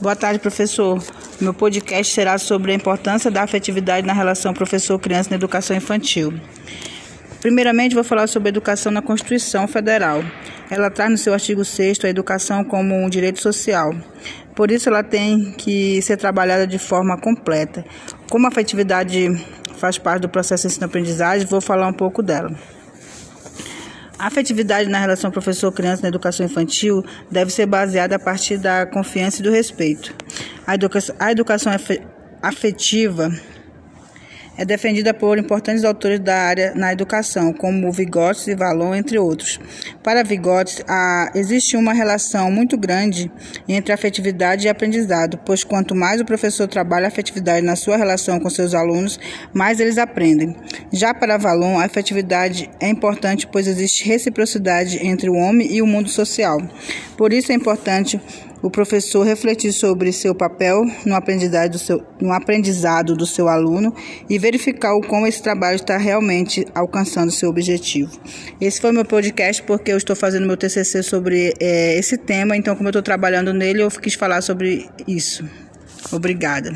Boa tarde, professor. Meu podcast será sobre a importância da afetividade na relação professor-criança na educação infantil. Primeiramente, vou falar sobre a educação na Constituição Federal. Ela traz no seu artigo 6 a educação como um direito social. Por isso, ela tem que ser trabalhada de forma completa. Como a afetividade faz parte do processo de ensino-aprendizagem, vou falar um pouco dela. A afetividade na relação professor-criança na educação infantil deve ser baseada a partir da confiança e do respeito. A educação, a educação afetiva é defendida por importantes autores da área na educação, como Vygotsky e Vallon, entre outros. Para Vygotsky, existe uma relação muito grande entre afetividade e aprendizado, pois quanto mais o professor trabalha a afetividade na sua relação com seus alunos, mais eles aprendem. Já para Vallon, a afetividade é importante, pois existe reciprocidade entre o homem e o mundo social. Por isso é importante o professor refletir sobre seu papel no aprendizado do seu, no aprendizado do seu aluno e verificar o como esse trabalho está realmente alcançando seu objetivo. Esse foi meu podcast porque eu estou fazendo meu TCC sobre é, esse tema, então como eu estou trabalhando nele, eu quis falar sobre isso. Obrigada.